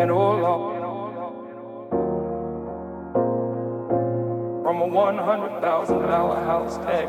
And oh Lord, from a one hundred thousand dollar house tag.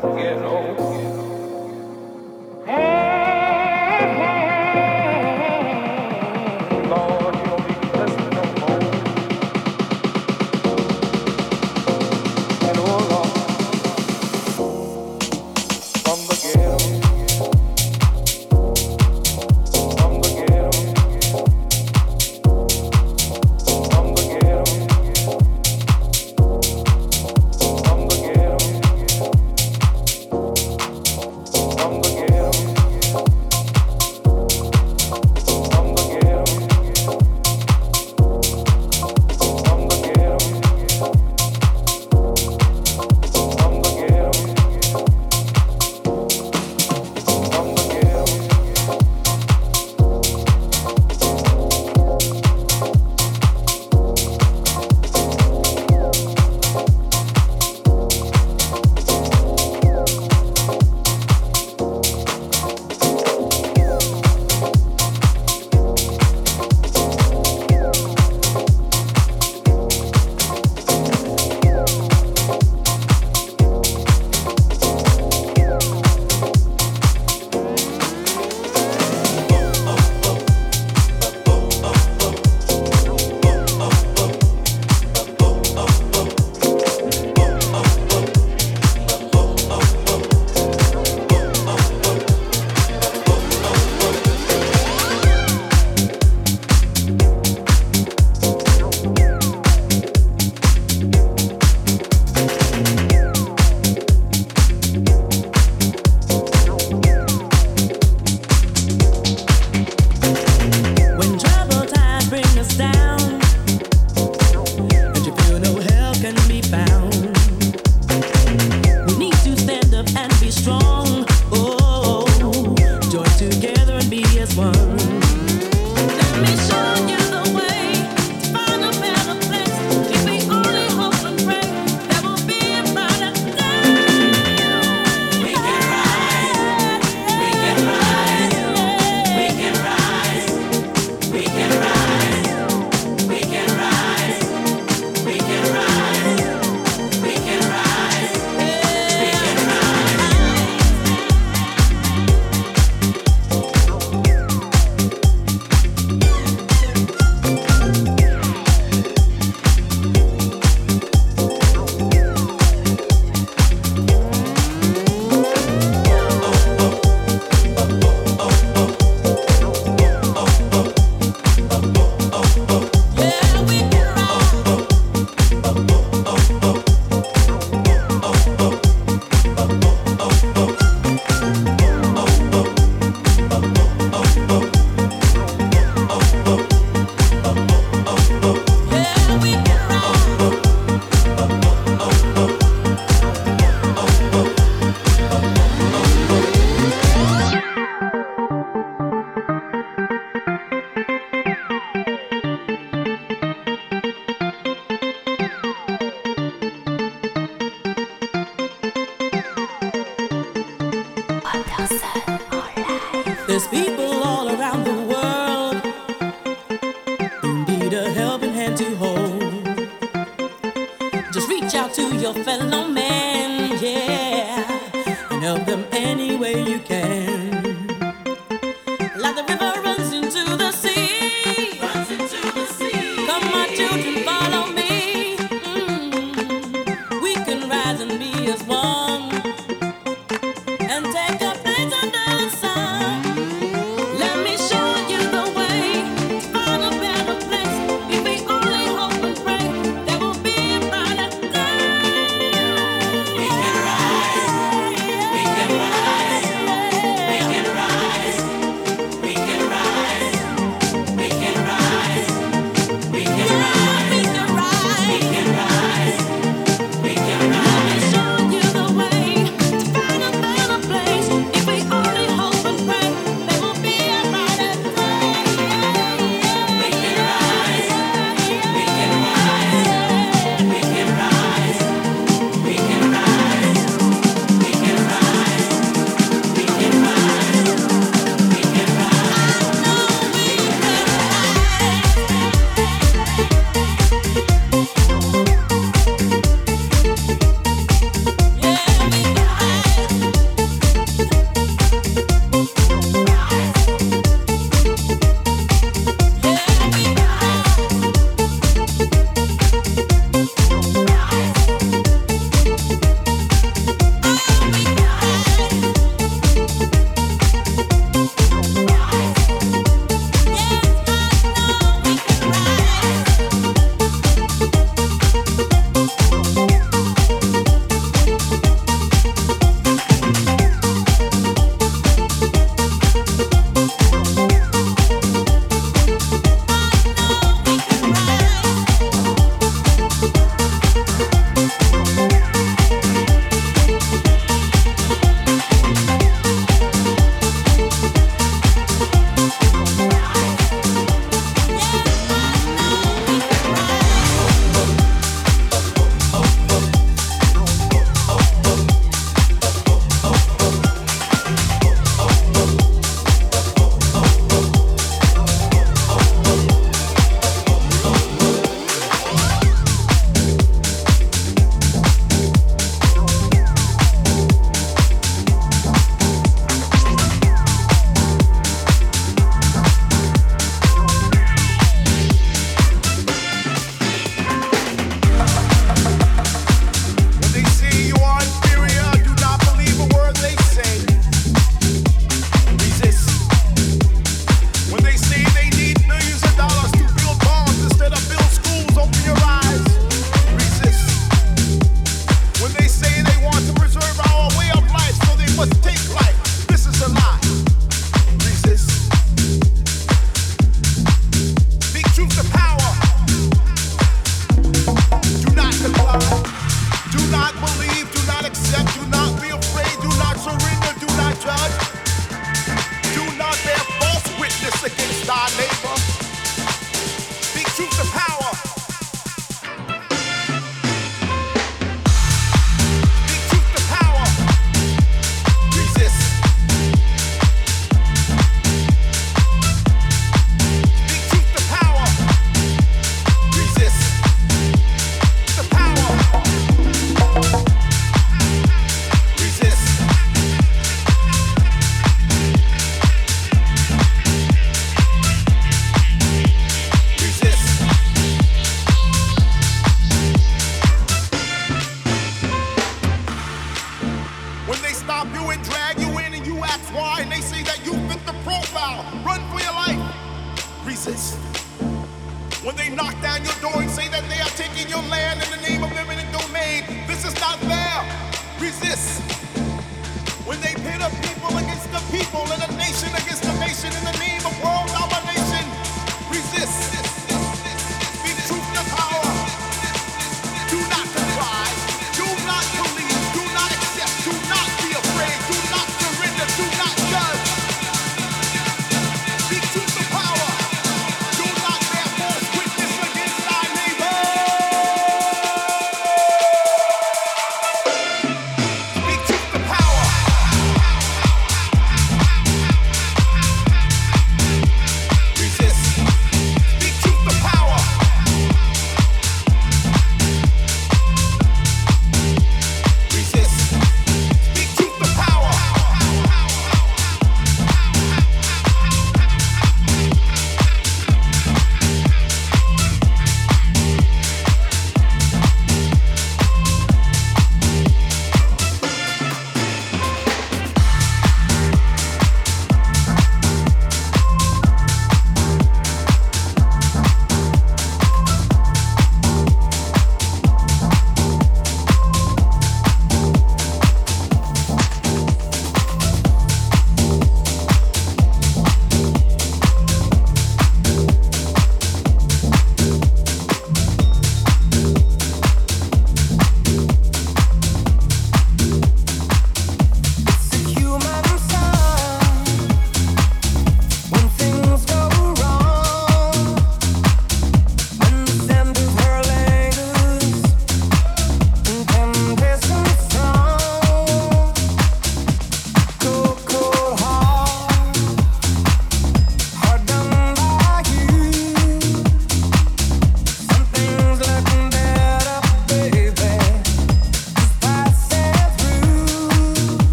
There's people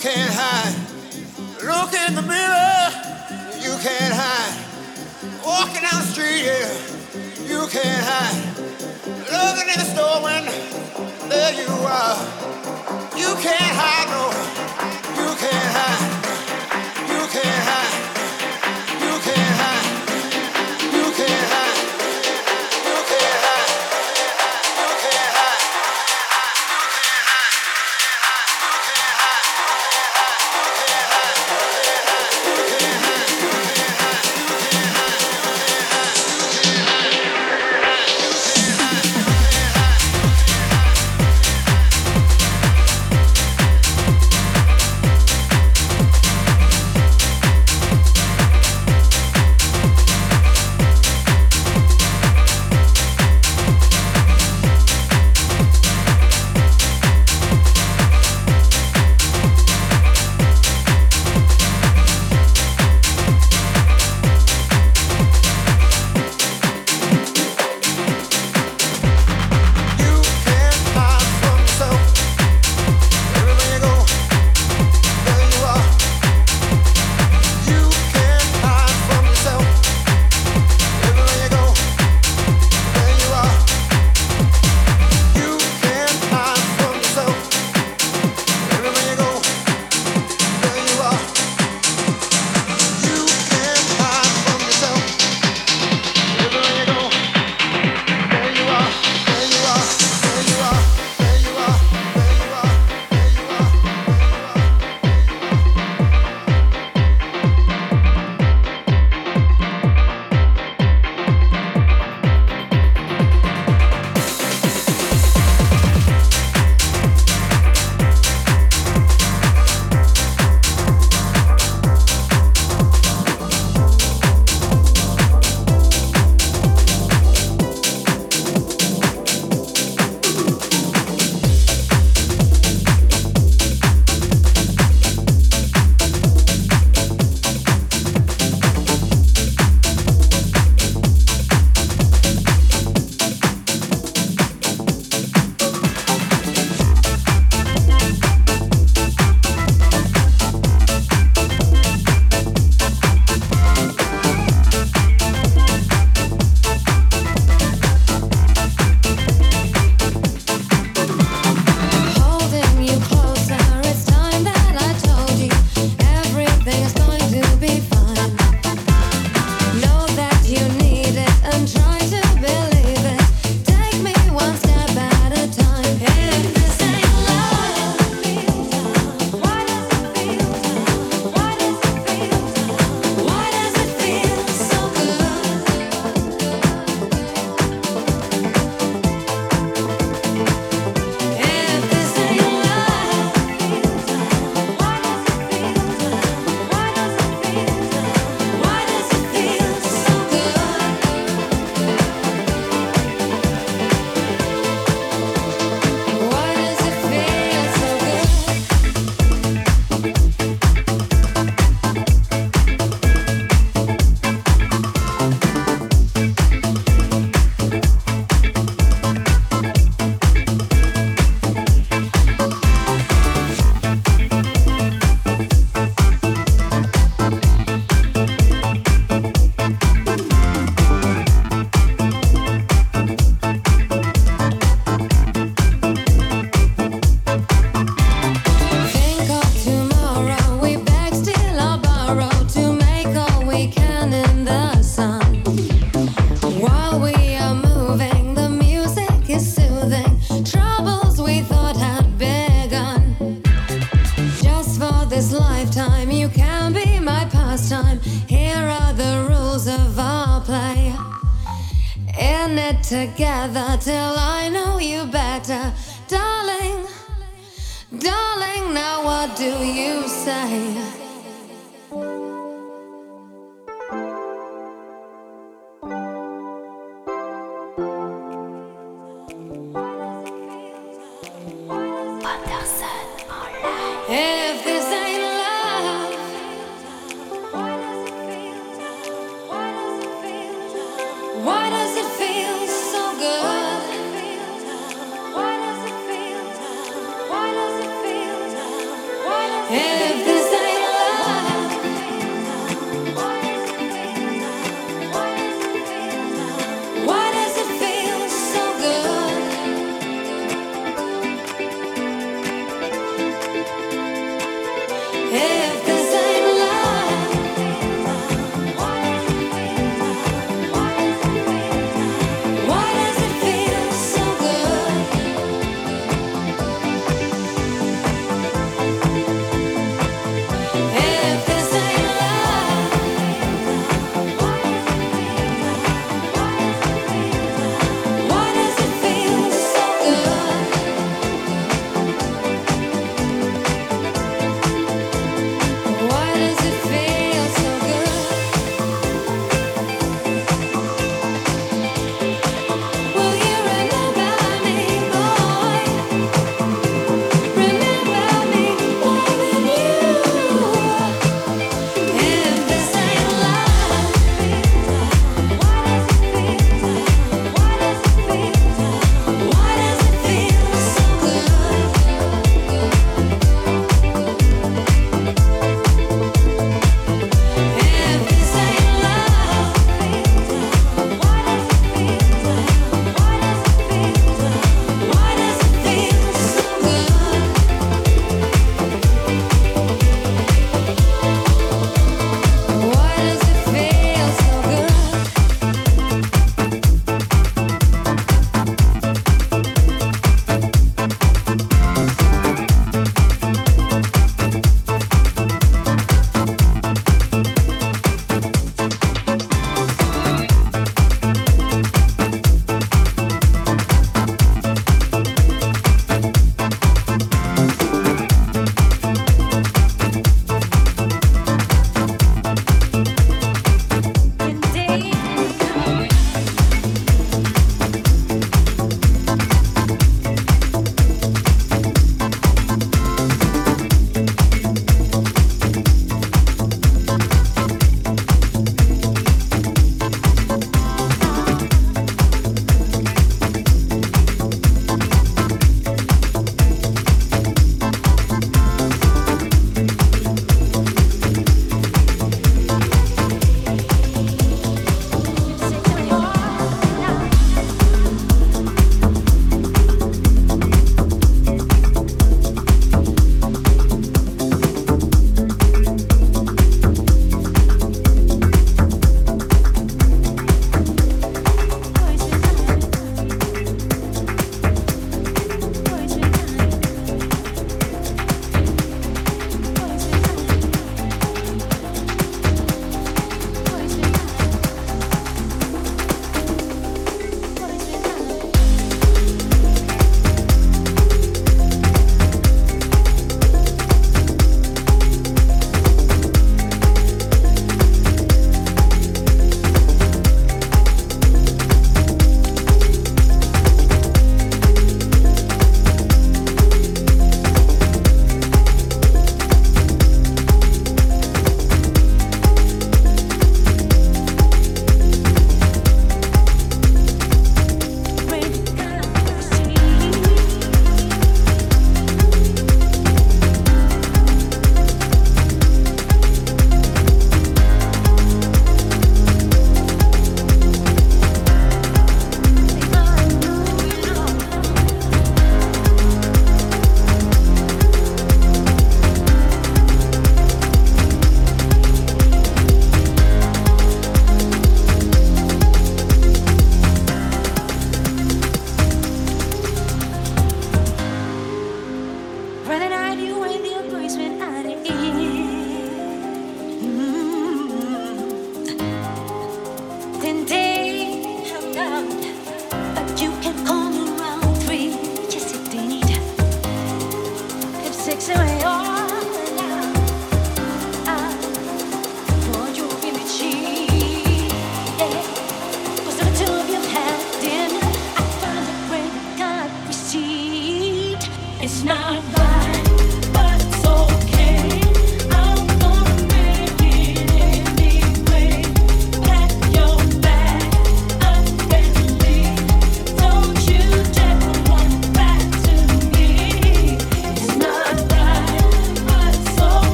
can't hide. Look in the mirror, you can't hide. Walking down the street, yeah, you can't hide. Looking in the store when there you are, you can't hide no.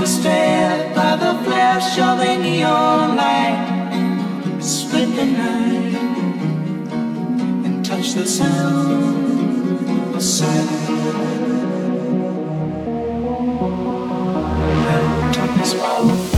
was fed by the flash of a neon light. Split the night and touch the sun. of silence. Well, time.